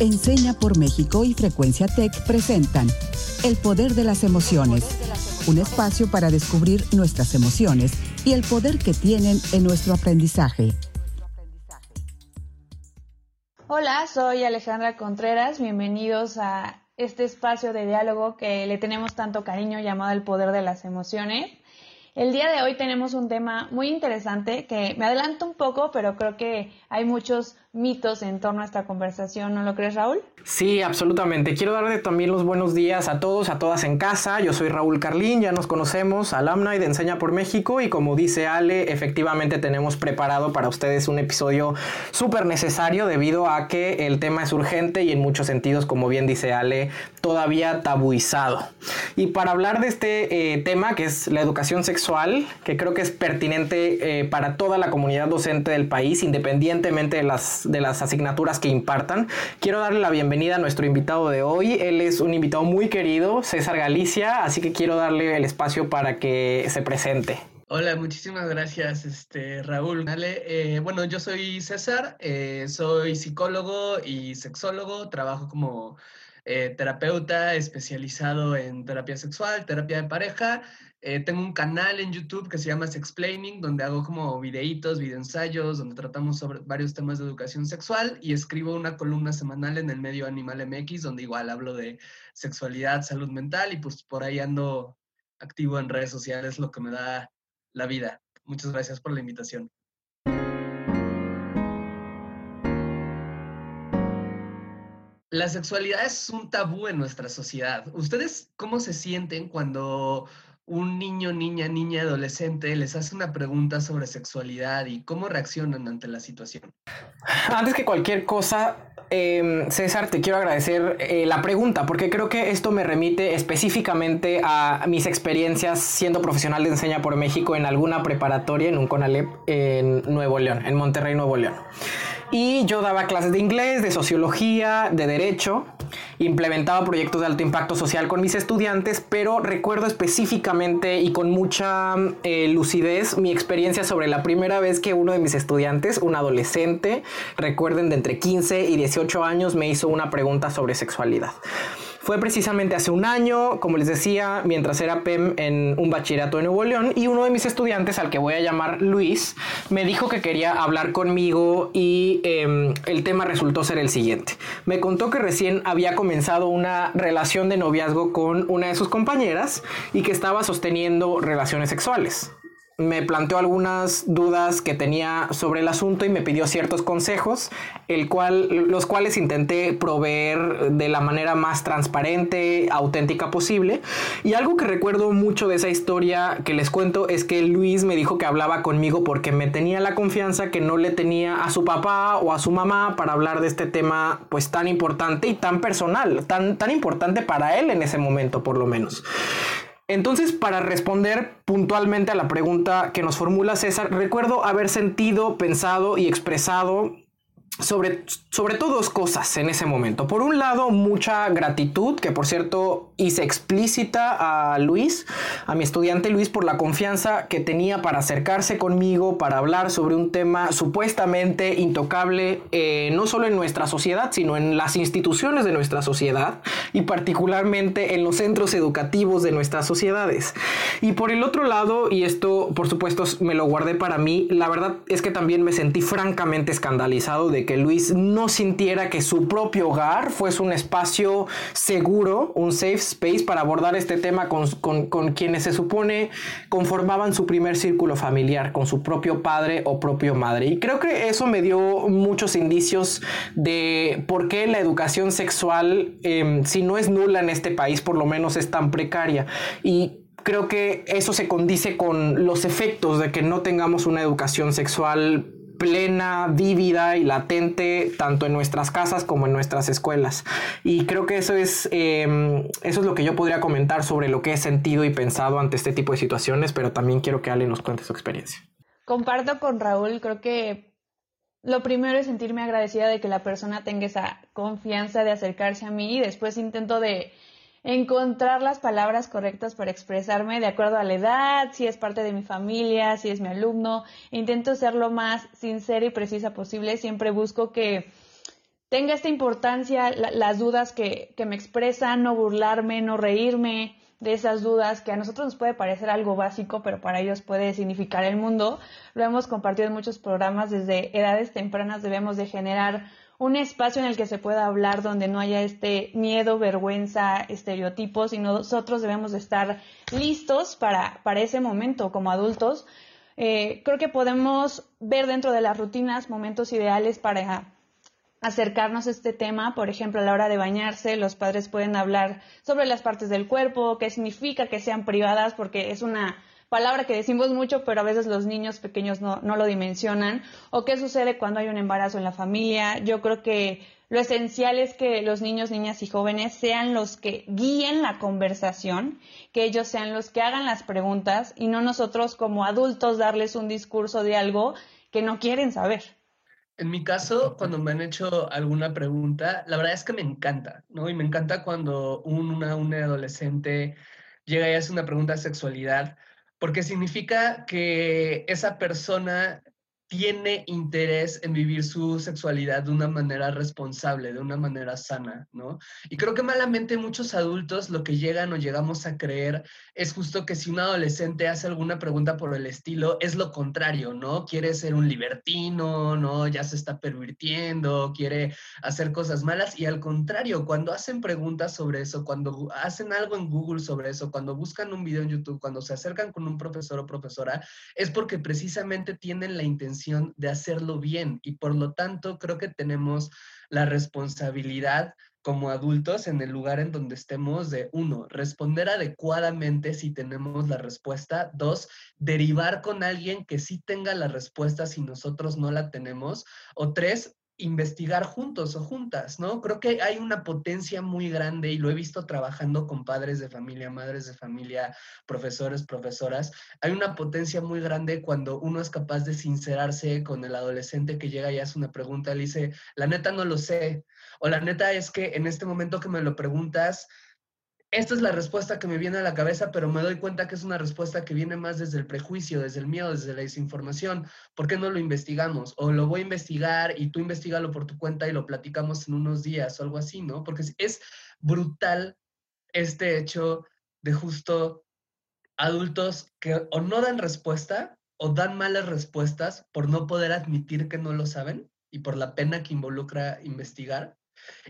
Enseña por México y Frecuencia Tech presentan El Poder de las Emociones, un espacio para descubrir nuestras emociones y el poder que tienen en nuestro aprendizaje. Hola, soy Alejandra Contreras, bienvenidos a este espacio de diálogo que le tenemos tanto cariño llamado El Poder de las Emociones. El día de hoy tenemos un tema muy interesante que me adelanto un poco, pero creo que hay muchos mitos en torno a esta conversación, ¿no lo crees, Raúl? Sí, absolutamente. Quiero darle también los buenos días a todos, a todas en casa. Yo soy Raúl Carlín, ya nos conocemos, alumni de Enseña por México y como dice Ale, efectivamente tenemos preparado para ustedes un episodio súper necesario debido a que el tema es urgente y en muchos sentidos, como bien dice Ale, todavía tabuizado. Y para hablar de este eh, tema que es la educación sexual, que creo que es pertinente eh, para toda la comunidad docente del país, independientemente de las de las asignaturas que impartan. Quiero darle la bienvenida a nuestro invitado de hoy. Él es un invitado muy querido, César Galicia, así que quiero darle el espacio para que se presente. Hola, muchísimas gracias, este, Raúl. Eh, bueno, yo soy César, eh, soy psicólogo y sexólogo, trabajo como eh, terapeuta especializado en terapia sexual, terapia de pareja eh, tengo un canal en YouTube que se llama Sexplaining, donde hago como videitos, videoensayos, donde tratamos sobre varios temas de educación sexual y escribo una columna semanal en el medio Animal MX, donde igual hablo de sexualidad, salud mental y pues por ahí ando activo en redes sociales, lo que me da la vida. Muchas gracias por la invitación. La sexualidad es un tabú en nuestra sociedad. ¿Ustedes cómo se sienten cuando un niño, niña, niña, adolescente les hace una pregunta sobre sexualidad y cómo reaccionan ante la situación? Antes que cualquier cosa, em, César, te quiero agradecer eh, la pregunta, porque creo que esto me remite específicamente a mis experiencias siendo profesional de enseña por México en alguna preparatoria en un CONALEP en Nuevo León, en Monterrey, Nuevo León. Y yo daba clases de inglés, de sociología, de derecho, implementaba proyectos de alto impacto social con mis estudiantes, pero recuerdo específicamente y con mucha eh, lucidez mi experiencia sobre la primera vez que uno de mis estudiantes, un adolescente, recuerden de entre 15 y 18 años, me hizo una pregunta sobre sexualidad. Fue precisamente hace un año, como les decía, mientras era PEM en un bachillerato de Nuevo León y uno de mis estudiantes, al que voy a llamar Luis, me dijo que quería hablar conmigo y em, el tema resultó ser el siguiente. Me contó que recién había comenzado una relación de noviazgo con una de sus compañeras y que estaba sosteniendo relaciones sexuales me planteó algunas dudas que tenía sobre el asunto y me pidió ciertos consejos, el cual, los cuales intenté proveer de la manera más transparente, auténtica posible. Y algo que recuerdo mucho de esa historia que les cuento es que Luis me dijo que hablaba conmigo porque me tenía la confianza que no le tenía a su papá o a su mamá para hablar de este tema pues tan importante y tan personal, tan, tan importante para él en ese momento por lo menos. Entonces, para responder puntualmente a la pregunta que nos formula César, recuerdo haber sentido, pensado y expresado sobre, sobre todo dos cosas en ese momento. Por un lado, mucha gratitud, que por cierto hice explícita a Luis, a mi estudiante Luis, por la confianza que tenía para acercarse conmigo, para hablar sobre un tema supuestamente intocable, eh, no solo en nuestra sociedad, sino en las instituciones de nuestra sociedad y particularmente en los centros educativos de nuestras sociedades. Y por el otro lado, y esto por supuesto me lo guardé para mí, la verdad es que también me sentí francamente escandalizado de que Luis no sintiera que su propio hogar fuese un espacio seguro, un safe space para abordar este tema con, con, quienes se supone conformaban su primer círculo familiar, con su propio padre o propio madre. Y creo que eso me dio muchos indicios de por qué la educación sexual, em, si no es nula en este país, por lo menos es tan precaria. Y creo que eso se condice con los efectos de que no tengamos una educación sexual plena, vívida y latente tanto en nuestras casas como en nuestras escuelas. Y creo que eso es, em, eso es lo que yo podría comentar sobre lo que he sentido y pensado ante este tipo de situaciones, pero también quiero que Ale nos cuente su experiencia. Comparto con Raúl, creo que lo primero es sentirme agradecida de que la persona tenga esa confianza de acercarse a mí y después intento de encontrar las palabras correctas para expresarme de acuerdo a la edad, si es parte de mi familia, si es mi alumno. Intento ser lo más sincera y precisa posible. Siempre busco que tenga esta importancia las dudas que, que me expresan, no burlarme, no reírme de esas dudas que a nosotros nos puede parecer algo básico, pero para ellos puede significar el mundo. Lo hemos compartido en muchos programas, desde edades tempranas debemos de generar un espacio en el que se pueda hablar donde no haya este miedo, vergüenza, estereotipos y nosotros debemos de estar listos para, para ese momento como adultos. Eh, creo que podemos ver dentro de las rutinas momentos ideales para acercarnos a este tema. Por ejemplo, a la hora de bañarse, los padres pueden hablar sobre las partes del cuerpo, qué significa que sean privadas, porque es una palabra que decimos mucho, pero a veces los niños pequeños no, no lo dimensionan. O qué sucede cuando hay un embarazo en la familia. Yo creo que lo esencial es que los niños, niñas y jóvenes sean los que guíen la conversación, que ellos sean los que hagan las preguntas y no nosotros como adultos darles un discurso de algo que no quieren saber. En mi caso, cuando me han hecho alguna pregunta, la verdad es que me encanta, ¿no? Y me encanta cuando un, una, un adolescente llega y hace una pregunta de sexualidad, porque significa que esa persona tiene interés en vivir su sexualidad de una manera responsable, de una manera sana, ¿no? Y creo que malamente muchos adultos lo que llegan o llegamos a creer es justo que si un adolescente hace alguna pregunta por el estilo, es lo contrario, ¿no? Quiere ser un libertino, ¿no? Ya se está pervirtiendo, quiere hacer cosas malas y al contrario, cuando hacen preguntas sobre eso, cuando hacen algo en Google sobre eso, cuando buscan un video en YouTube, cuando se acercan con un profesor o profesora, es porque precisamente tienen la intención de hacerlo bien y por lo tanto creo que tenemos la responsabilidad como adultos en el lugar en donde estemos de, uno, responder adecuadamente si tenemos la respuesta, dos, derivar con alguien que sí tenga la respuesta si nosotros no la tenemos, o tres, investigar juntos o juntas, ¿no? Creo que hay una potencia muy grande y lo he visto trabajando con padres de familia, madres de familia, profesores, profesoras. Hay una potencia muy grande cuando uno es capaz de sincerarse con el adolescente que llega y hace una pregunta, le dice, la neta no lo sé, o la neta es que en este momento que me lo preguntas, esta es la respuesta que me viene a la cabeza, pero me doy cuenta que es una respuesta que viene más desde el prejuicio, desde el miedo, desde la desinformación. ¿Por qué no lo investigamos? O lo voy a investigar y tú investigalo por tu cuenta y lo platicamos en unos días o algo así, ¿no? Porque es brutal este hecho de justo adultos que o no dan respuesta o dan malas respuestas por no poder admitir que no lo saben y por la pena que involucra investigar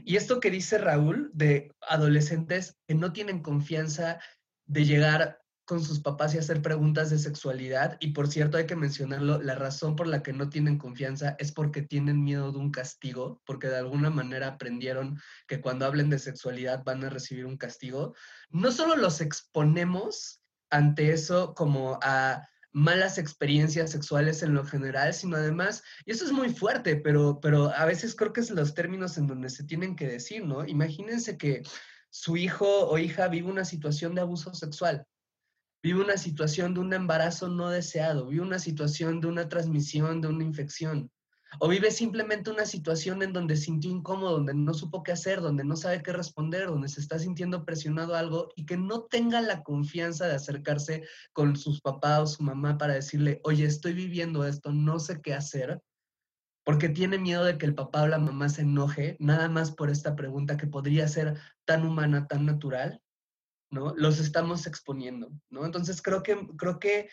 y esto que dice Raúl de adolescentes que no tienen confianza de llegar con sus papás y hacer preguntas de sexualidad. Y por cierto, hay que mencionarlo, la razón por la que no tienen confianza es porque tienen miedo de un castigo, porque de alguna manera aprendieron que cuando hablen de sexualidad van a recibir un castigo. No solo los exponemos ante eso como a malas experiencias sexuales en lo general, sino además, y eso es muy fuerte, pero, pero a veces creo que es los términos en donde se tienen que decir, ¿no? Imagínense que su hijo o hija vive una situación de abuso sexual, vive una situación de un embarazo no deseado, vive una situación de una transmisión de una infección. O vive simplemente una situación en donde sintió incómodo, donde no supo qué hacer, donde no sabe qué responder, donde se está sintiendo presionado algo y que no tenga la confianza de acercarse con sus papás o su mamá para decirle, oye, estoy viviendo esto, no sé qué hacer, porque tiene miedo de que el papá o la mamá se enoje, nada más por esta pregunta que podría ser tan humana, tan natural, ¿no? Los estamos exponiendo, ¿no? Entonces creo que, creo que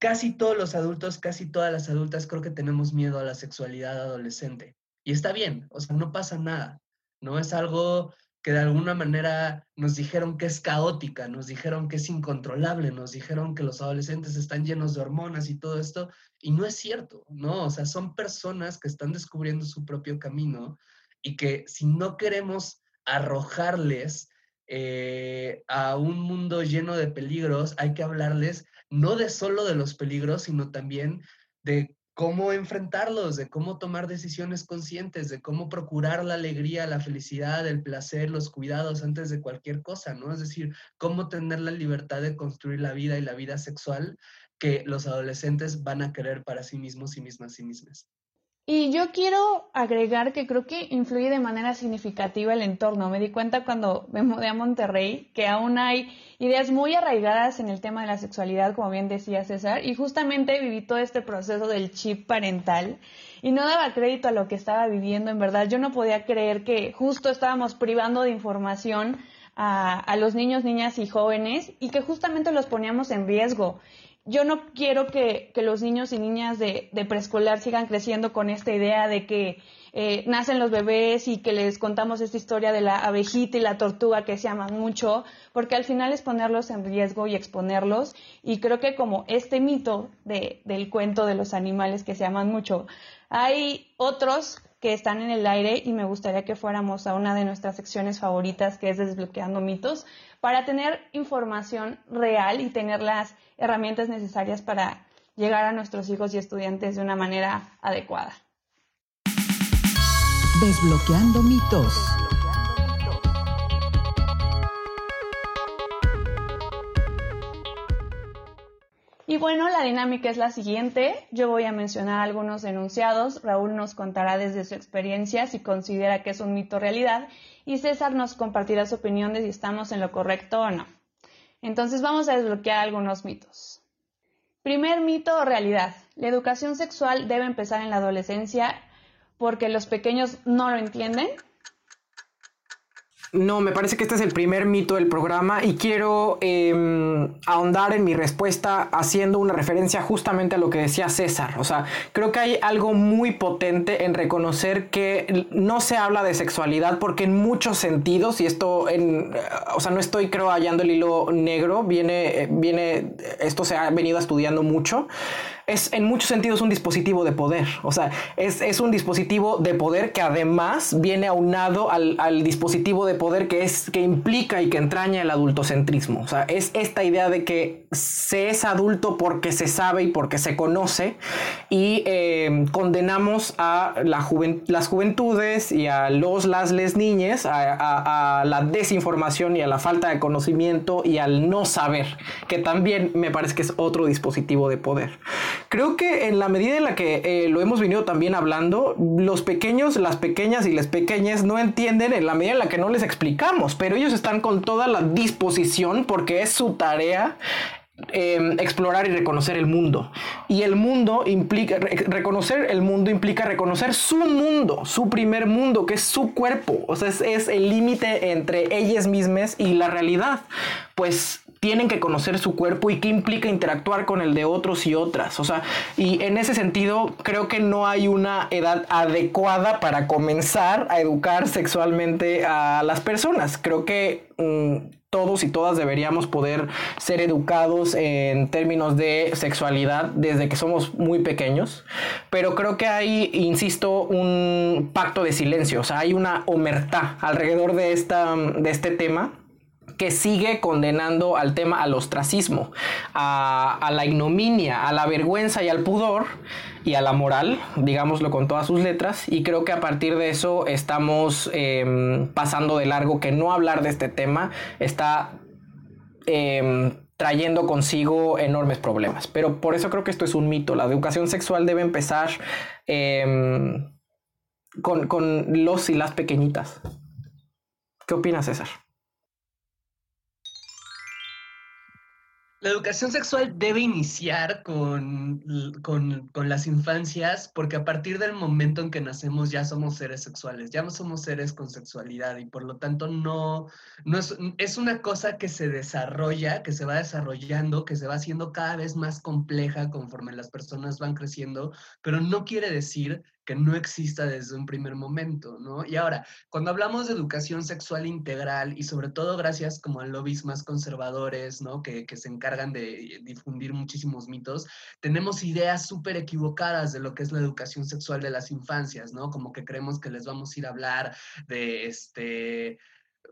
casi todos los adultos, casi todas las adultas creo que tenemos miedo a la sexualidad adolescente. Y está bien, o sea, no pasa nada, ¿no? Es algo que de alguna manera nos dijeron que es caótica, nos dijeron que es incontrolable, nos dijeron que los adolescentes están llenos de hormonas y todo esto, y no es cierto, ¿no? O sea, son personas que están descubriendo su propio camino y que si no queremos arrojarles eh, a un mundo lleno de peligros, hay que hablarles no de solo de los peligros, sino también de cómo enfrentarlos, de cómo tomar decisiones conscientes, de cómo procurar la alegría, la felicidad, el placer, los cuidados antes de cualquier cosa, ¿no? Es decir, cómo tener la libertad de construir la vida y la vida sexual que los adolescentes van a querer para sí mismos y mismas y mismas. Y yo quiero agregar que creo que influye de manera significativa el entorno. Me di cuenta cuando me mudé a Monterrey que aún hay ideas muy arraigadas en el tema de la sexualidad, como bien decía César, y justamente viví todo este proceso del chip parental y no daba crédito a lo que estaba viviendo. En verdad, yo no podía creer que justo estábamos privando de información a, los niños, niñas y jóvenes y que justamente los poníamos en riesgo yo no quiero que, los niños y niñas de, preescolar sigan creciendo con esta idea de que eh, nacen los bebés y que les contamos esta historia de la abejita y la tortuga que se aman mucho, porque al final es ponerlos en riesgo y exponerlos. Y creo que como este mito del cuento de los animales que se aman mucho, hay otros que están en el aire y me gustaría que fuéramos a una de nuestras secciones favoritas que es Desbloqueando mitos para tener información real y tener las herramientas necesarias para llegar a nuestros hijos y estudiantes de una manera adecuada. Desbloqueando mitos. Bueno, la dinámica es la siguiente. Yo voy a mencionar algunos enunciados. Raúl nos contará desde su experiencia si considera que es un mito realidad y César nos compartirá su opinión de si estamos en lo correcto o no. Entonces vamos a desbloquear algunos mitos. Primer mito o realidad. La educación sexual debe empezar en la adolescencia porque los pequeños no lo entienden. No, me parece que este es el primer mito del programa y quiero em, ahondar en mi respuesta haciendo una referencia justamente a lo que decía César. O sea, creo que hay algo muy potente en reconocer que no se habla de sexualidad porque en muchos sentidos, y esto, en, o sea, no estoy creo hallando el hilo negro, viene, viene, esto se ha venido estudiando mucho es en muchos sentidos un dispositivo de poder. O sea, es, un dispositivo de poder que además viene aunado al, al, dispositivo de poder que, es, que implica y que entraña el adultocentrismo. O sea, es esta idea de que se es adulto porque se sabe y porque se conoce y eh, condenamos a la las juventudes y a los, las, les niñes a la desinformación y a la falta de conocimiento y al no saber, que también me parece que es otro dispositivo de poder. Creo que en la medida en la que eh, lo hemos venido también hablando, los pequeños, las pequeñas y las pequeñas no entienden en la medida en la que no les explicamos, pero ellos están con toda la disposición porque es su tarea em, explorar y reconocer el mundo. Y el mundo implica, reconocer el mundo implica reconocer su mundo, su primer mundo, que es su cuerpo. O sea, es, es el límite entre ellas mismas y la realidad. Pues tienen que conocer su cuerpo y qué implica interactuar con el de otros y otras. O sea, y en ese sentido creo que no hay una edad adecuada para comenzar a educar sexualmente a las personas. Creo que mm, todos y todas deberíamos poder ser educados en términos de sexualidad desde que somos muy pequeños, pero creo que hay, insisto, un pacto de silencio, o sea, hay una omertá alrededor de, esta, de este tema que sigue condenando al tema al ostracismo, a, la ignominia, a la vergüenza y al pudor y a la moral, digámoslo con todas sus letras, y creo que a partir de eso estamos em, pasando de largo que no hablar de este tema está em, trayendo consigo enormes problemas. Pero por eso creo que esto es un mito. La educación sexual debe empezar em, con, con los y las pequeñitas. ¿Qué opinas, César? La educación sexual debe iniciar con, con, las infancias porque a partir del momento en que nacemos ya somos seres sexuales, ya somos seres con sexualidad y por lo tanto no, no es, es una cosa que se desarrolla, que se va desarrollando, que se va haciendo cada vez más compleja conforme las personas van creciendo, pero no quiere decir que no exista desde un primer momento, ¿no? Y ahora, cuando hablamos de educación sexual integral y sobre todo gracias como a lobbies más conservadores, ¿no? Que, que se encargan de difundir muchísimos mitos, tenemos ideas súper equivocadas de lo que es la educación sexual de las infancias, ¿no? Como que creemos que les vamos a ir a hablar de este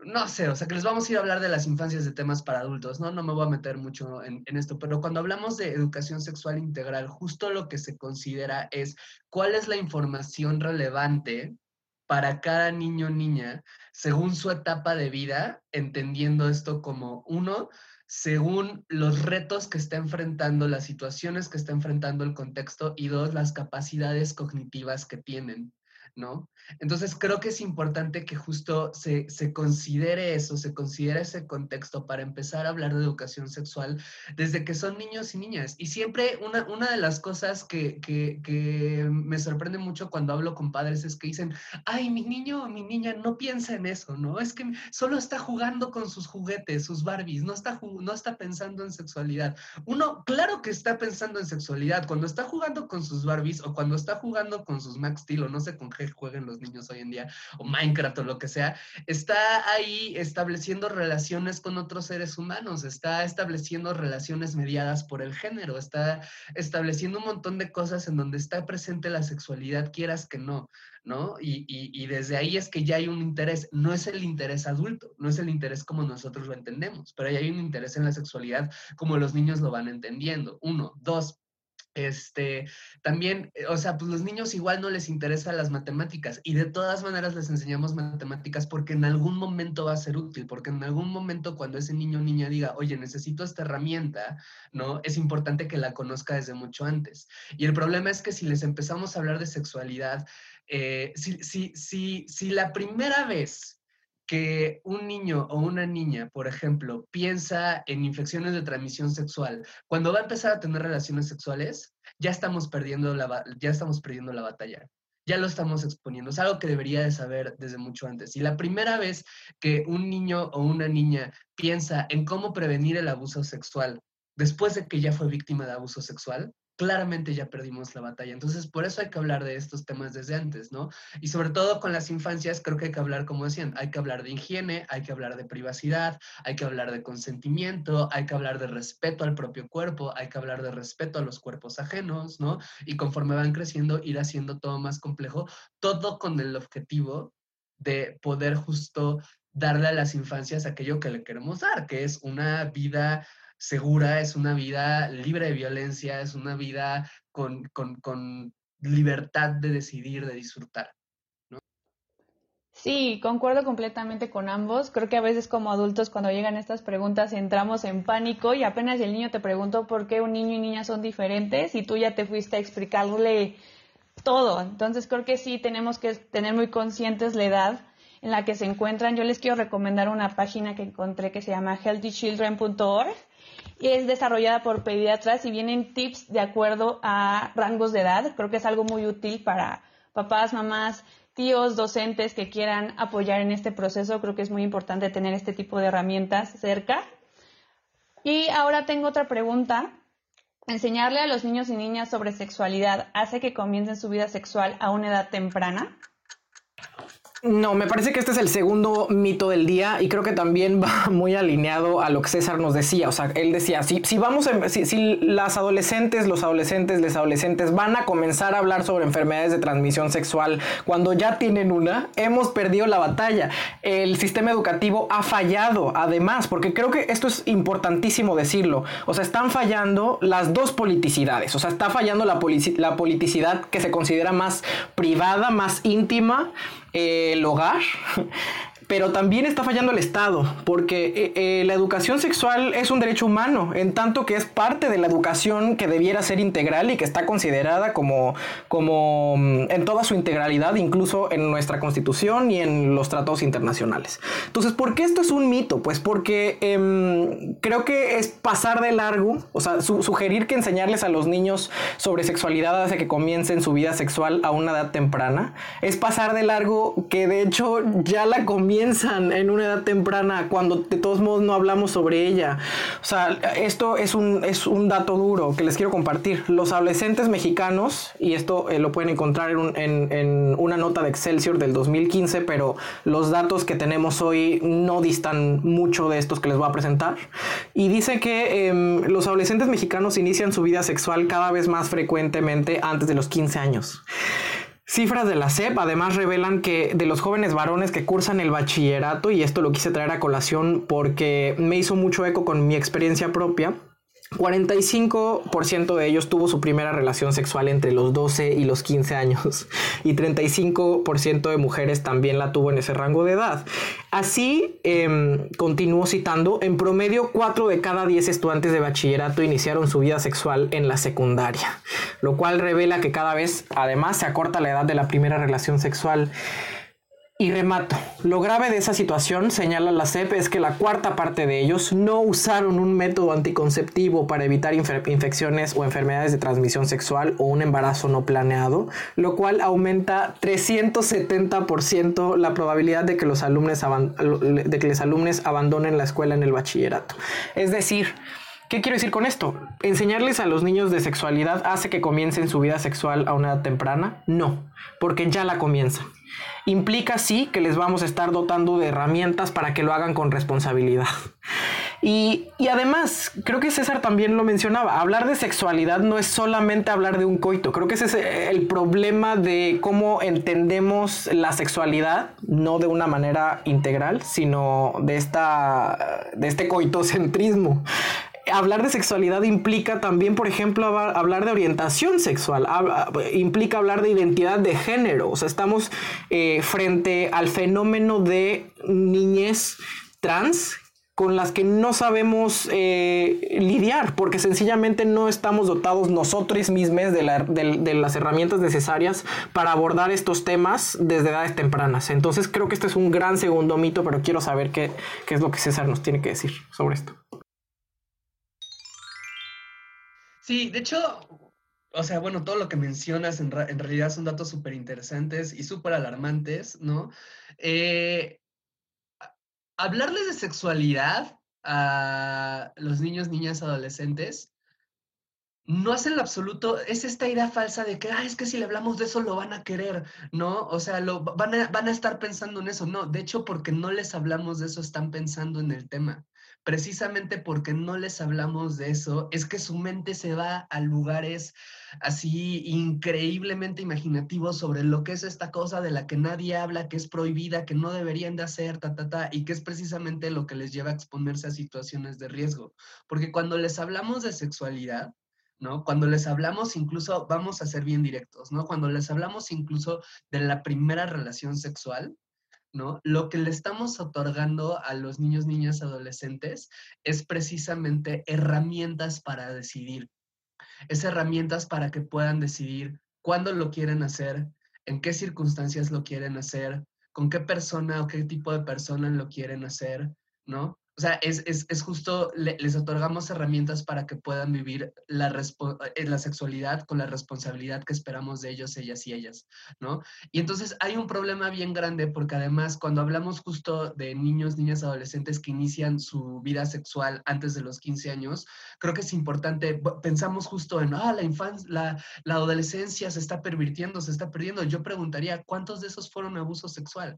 no sé, o sea, que les vamos a ir a hablar de las infancias de temas para adultos, ¿no? No me voy a meter mucho en, esto, pero cuando hablamos de educación sexual integral, justo lo que se considera es cuál es la información relevante para cada niño o niña según su etapa de vida, entendiendo esto como uno, según los retos que está enfrentando, las situaciones que está enfrentando el contexto y dos, las capacidades cognitivas que tienen. ¿No? Entonces creo que es importante que justo se, considere eso, se considere ese contexto para empezar a hablar de educación sexual desde que son niños y niñas. Y siempre una, una de las cosas que, me sorprende mucho cuando hablo con padres es que dicen, ay, mi niño o mi niña no piensa en eso, ¿no? Es que solo está jugando con sus juguetes, sus Barbies, no está, no está pensando en sexualidad. Uno, claro que está pensando en sexualidad, cuando está jugando con sus Barbies o cuando está jugando con sus Max Steel o no sé con jueguen los niños hoy en día, o Minecraft o lo que sea, está ahí estableciendo relaciones con otros seres humanos, está estableciendo relaciones mediadas por el género, está estableciendo un montón de cosas en donde está presente la sexualidad, quieras que no, ¿no? Y, y, desde ahí es que ya hay un interés, no es el interés adulto, no es el interés como nosotros lo entendemos, pero ya hay un interés en la sexualidad como los niños lo van entendiendo. Uno, dos, este, también, eh, o sea, pues los niños igual no les interesan las matemáticas y de todas maneras les enseñamos matemáticas porque en algún momento va a ser útil, porque en algún momento cuando ese niño o niña diga, oye, necesito esta herramienta, ¿no? Es importante que la conozca desde mucho antes. Y el problema es que si les empezamos a hablar de sexualidad, eh, si, si, si, si la primera vez que un niño o una niña, por ejemplo, piensa en infecciones de transmisión sexual, cuando va a empezar a tener relaciones sexuales, ya estamos perdiendo la, ya estamos perdiendo la batalla. Ya lo estamos exponiendo. Es algo que debería de saber desde mucho antes. Y la primera vez que un niño o una niña piensa en cómo prevenir el abuso sexual después de que ya fue víctima de abuso sexual, claramente ya perdimos la batalla. Entonces, por eso hay que hablar de estos temas desde antes, ¿no? Y sobre todo con las infancias, creo que hay que hablar, como decían, hay que hablar de higiene, hay que hablar de privacidad, hay que hablar de consentimiento, hay que hablar de respeto al propio cuerpo, hay que hablar de respeto a los cuerpos ajenos, ¿no? Y conforme van creciendo, ir haciendo todo más complejo, todo con el objetivo de poder justo darle a las infancias aquello que le queremos dar, que es una vida segura, es una vida libre de violencia, es una vida con, libertad de decidir, de disfrutar. Sí, concuerdo completamente con ambos. Creo que a veces como adultos cuando llegan estas preguntas entramos en pánico y apenas el niño te preguntó por qué un niño y niña son diferentes y tú ya te fuiste a explicarle todo. Entonces creo que sí tenemos que tener muy conscientes la edad en la que se encuentran. Yo les quiero recomendar una página que encontré que se llama healthychildren.org es desarrollada por pediatras y vienen tips de acuerdo a rangos de edad. Creo que es algo muy útil para papás, mamás, tíos, docentes que quieran apoyar en este proceso. Creo que es muy importante tener este tipo de herramientas cerca. Y ahora tengo otra pregunta. ¿Enseñarle a los niños y niñas sobre sexualidad hace que comiencen su vida sexual a una edad temprana? No, me parece que este es el segundo mito del día y creo que también va muy alineado a lo que César nos decía. O sea, él decía, si, si vamos, a, si, las adolescentes, los adolescentes, les adolescentes van a comenzar a hablar sobre enfermedades de transmisión sexual cuando ya tienen una, hemos perdido la batalla. El sistema educativo ha fallado, además, porque creo que esto es importantísimo decirlo. O sea, están fallando las dos politicidades. O sea, está fallando la, la politicidad que se considera más privada, más íntima el hogar pero también está fallando el Estado, porque eh, eh, la educación sexual es un derecho humano, en tanto que es parte de la educación que debiera ser integral y que está considerada como, como mm, en toda su integralidad, incluso en nuestra constitución y en los tratados internacionales. Entonces, ¿por qué esto es un mito? Pues porque em, creo que es pasar de largo, o sea, sugerir que enseñarles a los niños sobre sexualidad hace que comiencen su vida sexual a una edad temprana, es pasar de largo que de hecho ya la comienzan piensan en una edad temprana cuando de todos modos no hablamos sobre ella. O sea, esto es un, es un dato duro que les quiero compartir. Los adolescentes mexicanos, y esto eh, lo pueden encontrar en, una nota de Excelsior del 2015, pero los datos que tenemos hoy no distan mucho de estos que les voy a presentar. Y dice que em, los adolescentes mexicanos inician su vida sexual cada vez más frecuentemente antes de los 15 años. Cifras de la SEP además revelan que de los jóvenes varones que cursan el bachillerato, y esto lo quise traer a colación porque me hizo mucho eco con mi experiencia propia, 45% de ellos tuvo su primera relación sexual entre los 12 y los 15 años y 35% de mujeres también la tuvo en ese rango de edad. Así, eh, continúo citando, en promedio 4 de cada 10 estudiantes de bachillerato iniciaron su vida sexual en la secundaria, lo cual revela que cada vez además se acorta la edad de la primera relación sexual. Y remato, lo grave de esa situación, señala la CEP, es que la cuarta parte de ellos no usaron un método anticonceptivo para evitar infecciones o enfermedades de transmisión sexual o un embarazo no planeado, lo cual aumenta 370% la probabilidad de que los alumnos, de que los alumnos abandonen la escuela en el bachillerato. Es decir, ¿Qué quiero decir con esto? ¿Enseñarles a los niños de sexualidad hace que comiencen su vida sexual a una edad temprana? No, porque ya la comienzan. Implica sí que les vamos a estar dotando de herramientas para que lo hagan con responsabilidad. Y, además, creo que César también lo mencionaba, hablar de sexualidad no es solamente hablar de un coito, creo que ese es el problema de cómo entendemos la sexualidad, no de una manera integral, sino de, esta, de este coitocentrismo hablar de sexualidad implica también, por ejemplo, hablar de orientación sexual, implica hablar de identidad de género. O sea, estamos eh, frente al fenómeno de niñez trans con las que no sabemos eh, lidiar, porque sencillamente no estamos dotados nosotros mismos de, las herramientas necesarias para abordar estos temas desde edades tempranas. Entonces creo que este es un gran segundo mito, pero quiero saber qué es lo que César nos tiene que decir sobre esto. Sí, de hecho, o sea, bueno, todo lo que mencionas en, realidad son datos súper interesantes y súper alarmantes, ¿no? Eh, hablarles de sexualidad a los niños, niñas, adolescentes, no hacen lo absoluto, es esta idea falsa de que, ah, es que si le hablamos de eso lo van a querer, ¿no? O sea, lo, van, a, van a estar pensando en eso, no, de hecho, porque no les hablamos de eso, están pensando en el tema precisamente porque no les hablamos de eso, es que su mente se va a lugares así increíblemente imaginativos sobre lo que es esta cosa de la que nadie habla, que es prohibida, que no deberían de hacer, ta, ta, ta, y que es precisamente lo que les lleva a exponerse a situaciones de riesgo. Porque cuando les hablamos de sexualidad, ¿no? Cuando les hablamos incluso, vamos a ser bien directos, ¿no? Cuando les hablamos incluso de la primera relación sexual, ¿no? Lo que le estamos otorgando a los niños, niñas, adolescentes es precisamente herramientas para decidir. Es herramientas para que puedan decidir cuándo lo quieren hacer, en qué circunstancias lo quieren hacer, con qué persona o qué tipo de persona lo quieren hacer, ¿no? O sea, es, justo, les otorgamos herramientas para que puedan vivir la, eh, la sexualidad con la responsabilidad que esperamos de ellos, ellas y ellas, ¿no? Y entonces hay un problema bien grande porque además cuando hablamos justo de niños, niñas, adolescentes que inician su vida sexual antes de los 15 años, creo que es importante, pensamos justo en, ah, la infancia, la, la adolescencia se está pervirtiendo, se está perdiendo. Yo preguntaría, ¿cuántos de esos fueron abuso sexual?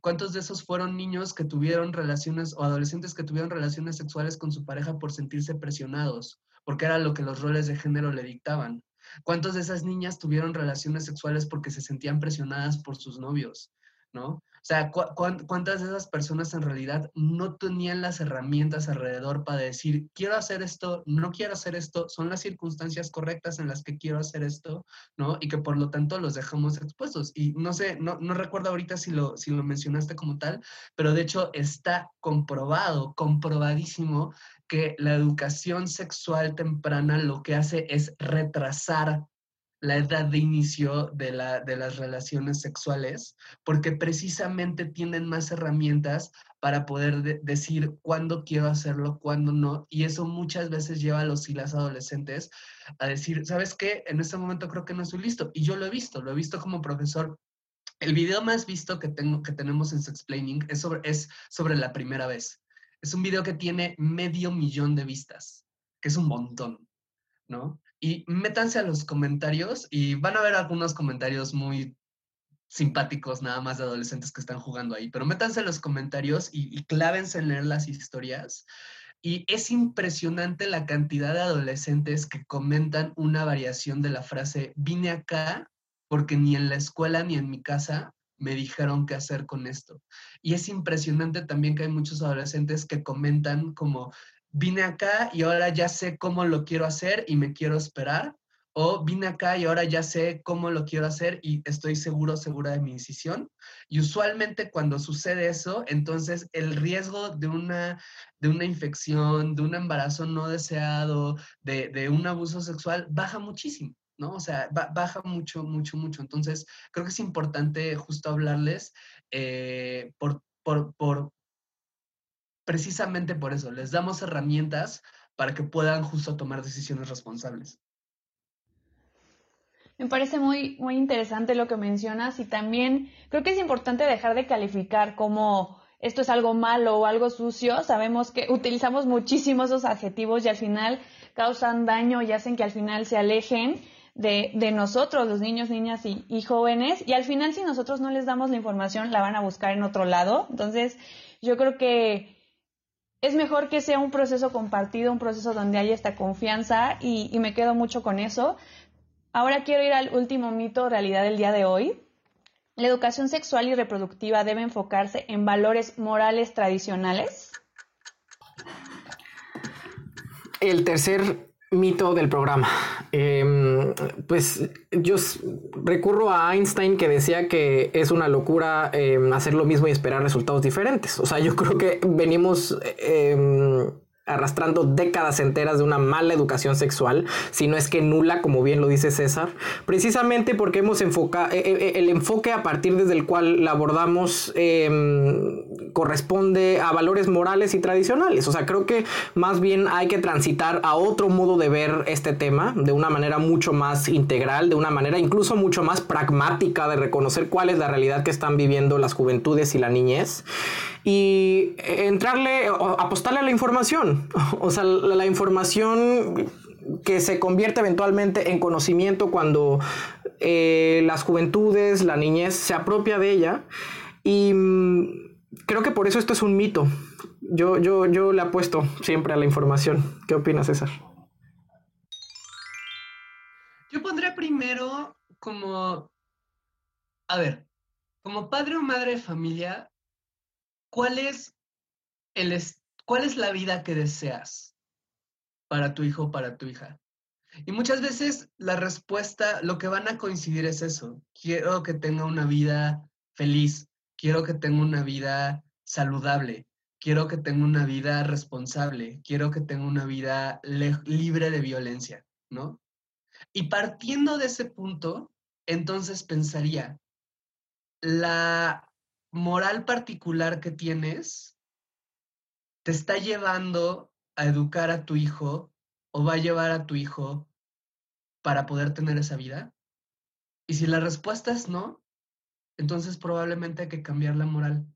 ¿Cuántos de esos fueron niños que tuvieron relaciones o adolescentes que tuvieron relaciones sexuales con su pareja por sentirse presionados? Porque era lo que los roles de género le dictaban. ¿Cuántas de esas niñas tuvieron relaciones sexuales porque se sentían presionadas por sus novios? ¿No? O sea, ¿cuántas de esas personas en realidad no tenían las herramientas alrededor para decir, quiero hacer esto, no quiero hacer esto, son las circunstancias correctas en las que quiero hacer esto, ¿no? Y que por lo tanto los dejamos expuestos. Y no sé, no, no recuerdo ahorita si lo, si lo mencionaste como tal, pero de hecho está comprobado, comprobadísimo que la educación sexual temprana lo que hace es retrasar la edad de inicio de, la, de las relaciones sexuales, porque precisamente tienen más herramientas para poder decir cuándo quiero hacerlo, cuándo no, y eso muchas veces lleva a los y las adolescentes a decir, ¿sabes qué? En este momento creo que no estoy listo, y yo lo he visto, lo he visto como profesor. El video más visto que, tengo, que tenemos en Sexplaining es sobre, es sobre la primera vez. Es un video que tiene medio millón de vistas, que es un montón, ¿no? Y métanse a los comentarios y van a ver algunos comentarios muy simpáticos nada más de adolescentes que están jugando ahí, pero métanse a los comentarios y, y clávense en leer las historias. Y es impresionante la cantidad de adolescentes que comentan una variación de la frase, vine acá porque ni en la escuela ni en mi casa me dijeron qué hacer con esto. Y es impresionante también que hay muchos adolescentes que comentan como, vine acá y ahora ya sé cómo lo quiero hacer y me quiero esperar, o vine acá y ahora ya sé cómo lo quiero hacer y estoy seguro, segura de mi decisión. Y usualmente cuando sucede eso, entonces el riesgo de una, de una infección, de un embarazo no deseado, de, un abuso sexual, baja muchísimo. ¿no? O sea, baja mucho, mucho, mucho. Entonces, creo que es importante justo hablarles eh, por, por, por, precisamente por eso, les damos herramientas para que puedan justo tomar decisiones responsables. Me parece muy, muy interesante lo que mencionas y también creo que es importante dejar de calificar como esto es algo malo o algo sucio. Sabemos que utilizamos muchísimo esos adjetivos y al final causan daño y hacen que al final se alejen de, de nosotros, los niños, niñas y, y, jóvenes. Y al final si nosotros no les damos la información, la van a buscar en otro lado. Entonces, yo creo que es mejor que sea un proceso compartido, un proceso donde haya esta confianza y, me quedo mucho con eso. Ahora quiero ir al último mito realidad del día de hoy. La educación sexual y reproductiva debe enfocarse en valores morales tradicionales. El tercer mito del programa. Em, pues yo recurro a Einstein que decía que es una locura em, hacer lo mismo y esperar resultados diferentes. O sea, yo creo que venimos em, arrastrando décadas enteras de una mala educación sexual, si no es que nula, como bien lo dice César, precisamente porque hemos enfocado, eh, eh, el enfoque a partir desde el cual la abordamos corresponde a valores morales y tradicionales. O sea, creo que más bien hay que transitar a otro modo de ver este tema, de una manera mucho más integral, de una manera incluso mucho más pragmática de reconocer cuál es la realidad que están viviendo las juventudes y la niñez y entrarle, apostarle a la información. O sea, la, información que se convierte eventualmente en conocimiento cuando eh, las juventudes, la niñez se apropia de ella. Y mm, creo que por eso esto es un mito. Yo, yo, yo le apuesto siempre a la información. ¿Qué opinas, César? Yo pondré primero como, a ver, como padre o madre de familia, ¿cuál es, el, ¿cuál es la vida que deseas para tu hijo o para tu hija? Y muchas veces la respuesta, lo que van a coincidir es eso. Quiero que tenga una vida feliz, quiero que tenga una vida saludable, quiero que tenga una vida responsable, quiero que tenga una vida libre de violencia, ¿no? Y partiendo de ese punto, entonces pensaría, la moral particular que tienes te está llevando a educar a tu hijo o va a llevar a tu hijo para poder tener esa vida? Y si la respuesta es no, entonces probablemente hay que cambiar la moral.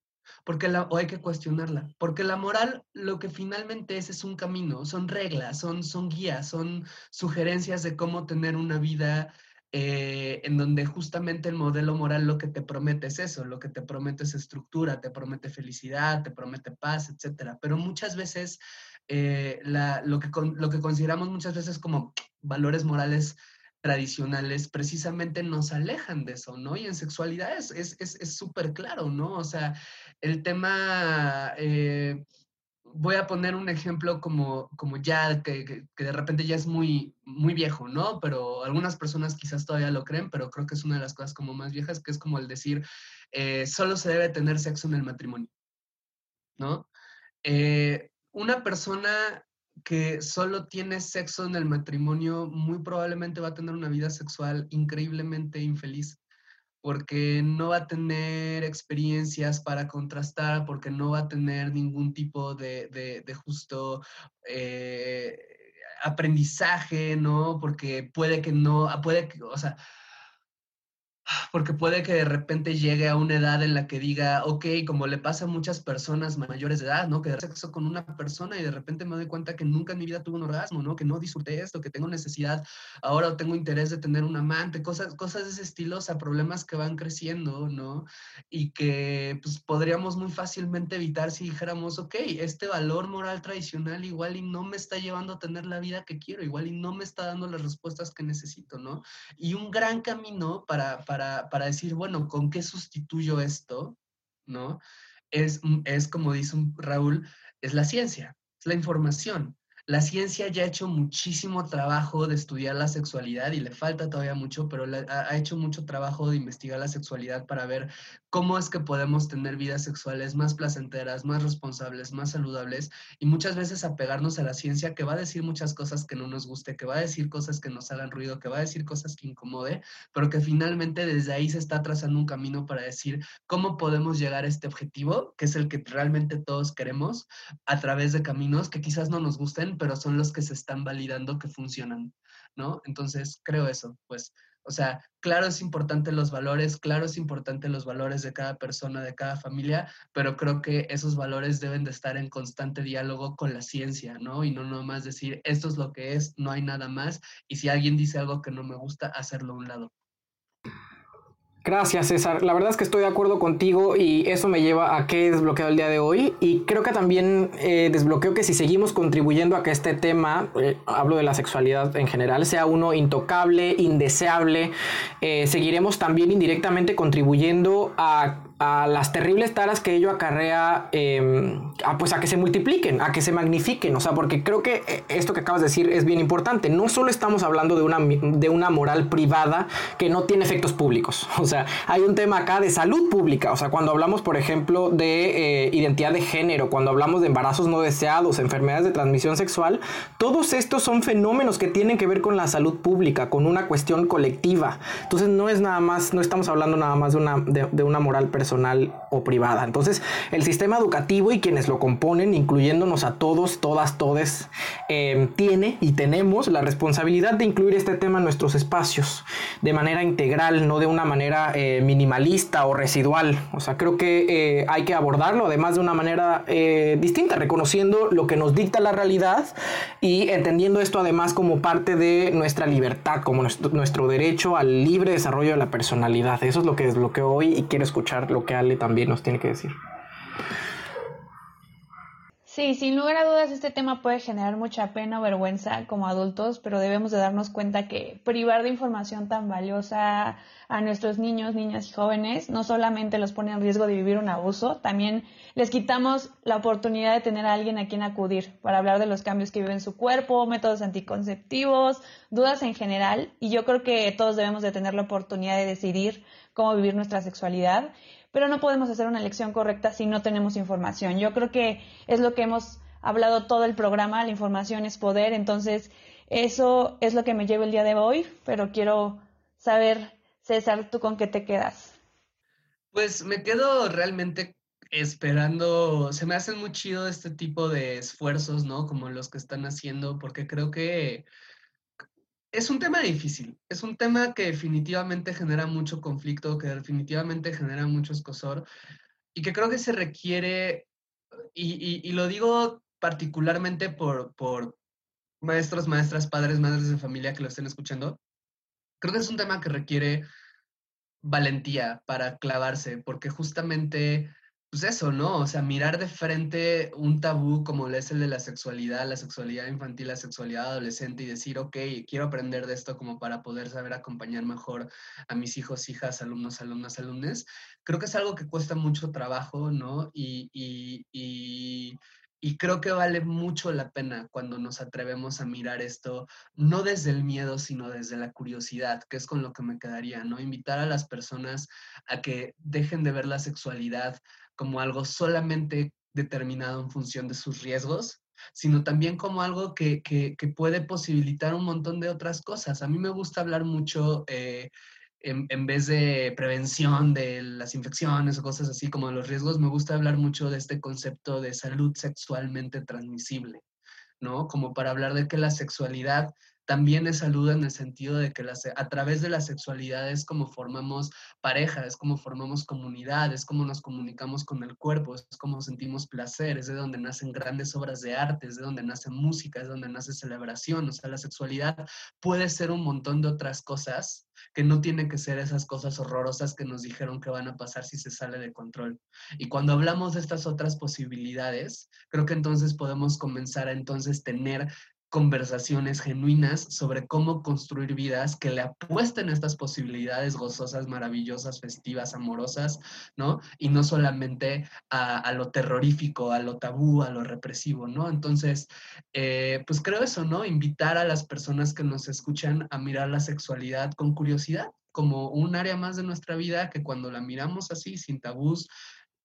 Porque o hay que cuestionarla. Porque la moral lo que finalmente es es un camino, son reglas, son, son guías, son sugerencias de cómo tener una vida eh, en donde justamente el modelo moral lo que te promete es eso, lo que te promete es estructura, te promete felicidad, te promete paz, etcétera. Pero muchas veces eh, lo, que, lo que consideramos muchas veces como valores morales tradicionales precisamente nos alejan de eso, ¿no? Y en sexualidad es súper es, claro, ¿no? O sea, el tema... Eh, voy a poner un ejemplo como, como ya, que, de repente ya es muy, muy viejo, ¿no? Pero algunas personas quizás todavía lo creen, pero creo que es una de las cosas como más viejas, que es como el decir, eh, solo se debe tener sexo en el matrimonio, ¿no? Eh, una persona que solo tiene sexo en el matrimonio muy probablemente va a tener una vida sexual increíblemente infeliz porque no va a tener experiencias para contrastar, porque no va a tener ningún tipo de, justo eh, aprendizaje, ¿no? Porque puede que no, puede que, o sea, porque puede que de repente llegue a una edad en la que diga, ok, como le pasa a muchas personas mayores de edad, ¿no? Que de sexo con una persona y de repente me doy cuenta que nunca en mi vida tuve un orgasmo, ¿no? Que no disfruté esto, que tengo necesidad ahora tengo interés de tener un amante, cosas, cosas de ese estilo, o sea, problemas que van creciendo, ¿no? Y que pues podríamos muy fácilmente evitar si dijéramos, ok, este valor moral tradicional igual y no me está llevando a tener la vida que quiero, igual y no me está dando las respuestas que necesito, ¿no? Y un gran camino para, para para, decir, bueno, ¿con qué sustituyo esto? ¿No? Es, mm, es como dice Raúl, es la ciencia, es la información. La ciencia ya ha hecho muchísimo trabajo de estudiar la sexualidad y le falta todavía mucho, pero ha, hecho mucho trabajo de investigar la sexualidad para ver cómo es que podemos tener vidas sexuales más placenteras, más responsables, más saludables y muchas veces apegarnos a la ciencia que va a decir muchas cosas que no nos guste, que va a decir cosas que nos hagan ruido, que va a decir cosas que incomode, pero que finalmente desde ahí se está trazando un camino para decir cómo podemos llegar a este objetivo, que es el que realmente todos queremos, a través de caminos que quizás no nos gusten, pero son los que se están validando que funcionan, ¿no? Entonces, creo eso, pues, o sea, claro es importante los valores, claro es importante los valores de cada persona, de cada familia, pero creo que esos valores deben de estar en constante diálogo con la ciencia, ¿no? Y no nomás decir, esto es lo que es, no hay nada más, y si alguien dice algo que no me gusta, hacerlo a un lado. Gracias, César. La verdad es que estoy de acuerdo contigo y eso me lleva a qué he desbloqueado el día de hoy. Y creo que también eh, desbloqueo que si seguimos contribuyendo a que este tema, eh, hablo de la sexualidad en general, sea uno intocable, indeseable, eh, seguiremos también indirectamente contribuyendo a a las terribles taras que ello acarrea, em, a, pues a que se multipliquen, a que se magnifiquen, o sea, porque creo que eh, esto que acabas de decir es bien importante. No solo estamos hablando de una, de una moral privada que no tiene efectos públicos, o sea, hay un tema acá de salud pública, o sea, cuando hablamos, por ejemplo, de eh, identidad de género, cuando hablamos de embarazos no deseados, enfermedades de transmisión sexual, todos estos son fenómenos que tienen que ver con la salud pública, con una cuestión colectiva. Entonces, no es nada más, no estamos hablando nada más de una, de, de una moral personal personal o privada. Entonces, el sistema educativo y quienes lo componen, incluyéndonos a todos, todas, todes, eh, tiene y tenemos la responsabilidad de incluir este tema en nuestros espacios de manera integral, no de una manera eh, minimalista o residual. O sea, creo que eh, hay que abordarlo además de una manera distinta, reconociendo lo que nos dicta la realidad y entendiendo esto además como parte de nuestra libertad, como nuestro, nuestro derecho al libre desarrollo de la personalidad. Eso es lo que desbloqueo hoy y quiero escuchar lo que Ale también nos tiene que decir. Sí, sin lugar a dudas este tema puede generar mucha pena o vergüenza como adultos, pero debemos de darnos cuenta que privar de información tan valiosa a nuestros niños, niñas y jóvenes no solamente los pone en riesgo de vivir un abuso, también les quitamos la oportunidad de tener a alguien a quien acudir para hablar de los cambios que vive en su cuerpo, métodos anticonceptivos, dudas en general, y yo creo que todos debemos de tener la oportunidad de decidir cómo vivir nuestra sexualidad pero no podemos hacer una elección correcta si no tenemos información. Yo creo que es lo que hemos hablado todo el programa, la información es poder, entonces eso es lo que me llevo el día de hoy, pero quiero saber, César, ¿tú con qué te quedas? Pues me quedo realmente esperando, se me hacen muy chido este tipo de esfuerzos, ¿no? Como los que están haciendo, porque creo que es un tema difícil, es un tema que definitivamente genera mucho conflicto, que definitivamente genera mucho escosor y que creo que se requiere, y, lo digo particularmente por, por maestros, maestras, padres, madres de familia que lo estén escuchando, creo que es un tema que requiere valentía para clavarse, porque justamente pues eso, ¿no? O sea, mirar de frente un tabú como es el de la sexualidad, la sexualidad infantil, la sexualidad adolescente y decir, ok, quiero aprender de esto como para poder saber acompañar mejor a mis hijos, hijas, alumnos, alumnas, alumnes, creo que es algo que cuesta mucho trabajo, ¿no? Y, y, y, y creo que vale mucho la pena cuando nos atrevemos a mirar esto, no desde el miedo, sino desde la curiosidad, que es con lo que me quedaría, ¿no? Invitar a las personas a que dejen de ver la sexualidad como algo solamente determinado en función de sus riesgos, sino también como algo que, puede posibilitar un montón de otras cosas. A mí me gusta hablar mucho, eh, en, vez de prevención de las infecciones o cosas así como de los riesgos, me gusta hablar mucho de este concepto de salud sexualmente transmisible, ¿no? Como para hablar de que la sexualidad también es salud en el sentido de que a través de la sexualidad es como formamos pareja, es como formamos comunidad, es como nos comunicamos con el cuerpo, es como sentimos placer, es de donde nacen grandes obras de arte, es de donde nace música, es donde nace celebración, o sea, la sexualidad puede ser un montón de otras cosas que no tienen que ser esas cosas horrorosas que nos dijeron que van a pasar si se sale de control. Y cuando hablamos de estas otras posibilidades, creo que entonces podemos comenzar a entonces tener conversaciones genuinas sobre cómo construir vidas que le apuesten estas posibilidades gozosas, maravillosas, festivas, amorosas, ¿no? Y no solamente a, lo terrorífico, a lo tabú, a lo represivo, ¿no? Entonces, eh, pues creo eso, ¿no? Invitar a las personas que nos escuchan a mirar la sexualidad con curiosidad, como un área más de nuestra vida que cuando la miramos así, sin tabús,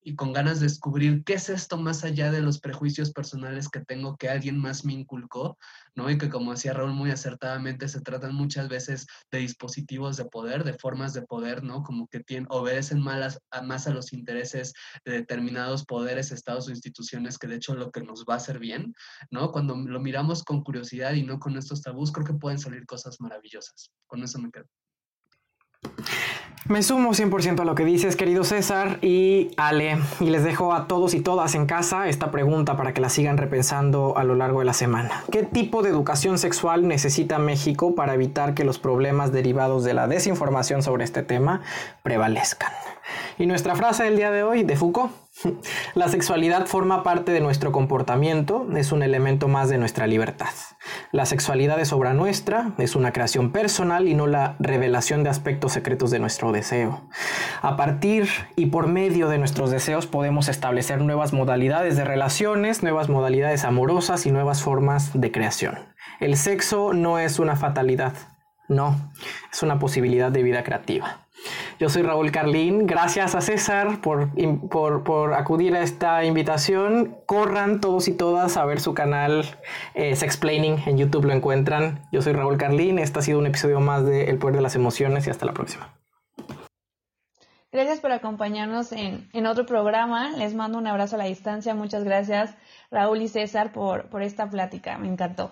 y con ganas de descubrir qué es esto más allá de los prejuicios personales que tengo que alguien más me inculcó, ¿no? Y que como decía Raúl muy acertadamente, se tratan muchas veces de dispositivos de poder, de formas de poder, ¿no? Como que tienen, obedecen más a, más a los intereses de determinados poderes, estados o instituciones que de hecho lo que nos va a hacer bien, ¿no? Cuando lo miramos con curiosidad y no con estos tabús, creo que pueden salir cosas maravillosas. Con eso me quedo. Me sumo 100% a lo que dices, querido César y Ale, y les dejo a todos y todas en casa esta pregunta para que la sigan repensando a lo largo de la semana. ¿Qué tipo de educación sexual necesita México para evitar que los problemas derivados de la desinformación sobre este tema prevalezcan? Y nuestra frase del día de hoy de Foucault. La sexualidad forma parte de nuestro comportamiento, es un elemento más de nuestra libertad. La sexualidad es obra nuestra, es una creación personal y no la revelación de aspectos secretos de nuestro deseo. A partir y por medio de nuestros deseos podemos establecer nuevas modalidades de relaciones, nuevas modalidades amorosas y nuevas formas de creación. El sexo no es una fatalidad, no, es una posibilidad de vida creativa. Yo soy Raúl Carlín. Gracias a César por, por, acudir a esta invitación. Corran todos y todas a ver su canal eh, Sexplaining. En YouTube lo encuentran. Yo soy Raúl Carlín. Este ha sido un episodio más de El Poder de las Emociones y hasta la próxima. Gracias por acompañarnos en, en otro programa. Les mando un abrazo a la distancia. Muchas gracias Raúl y César por, por esta plática. Me encantó.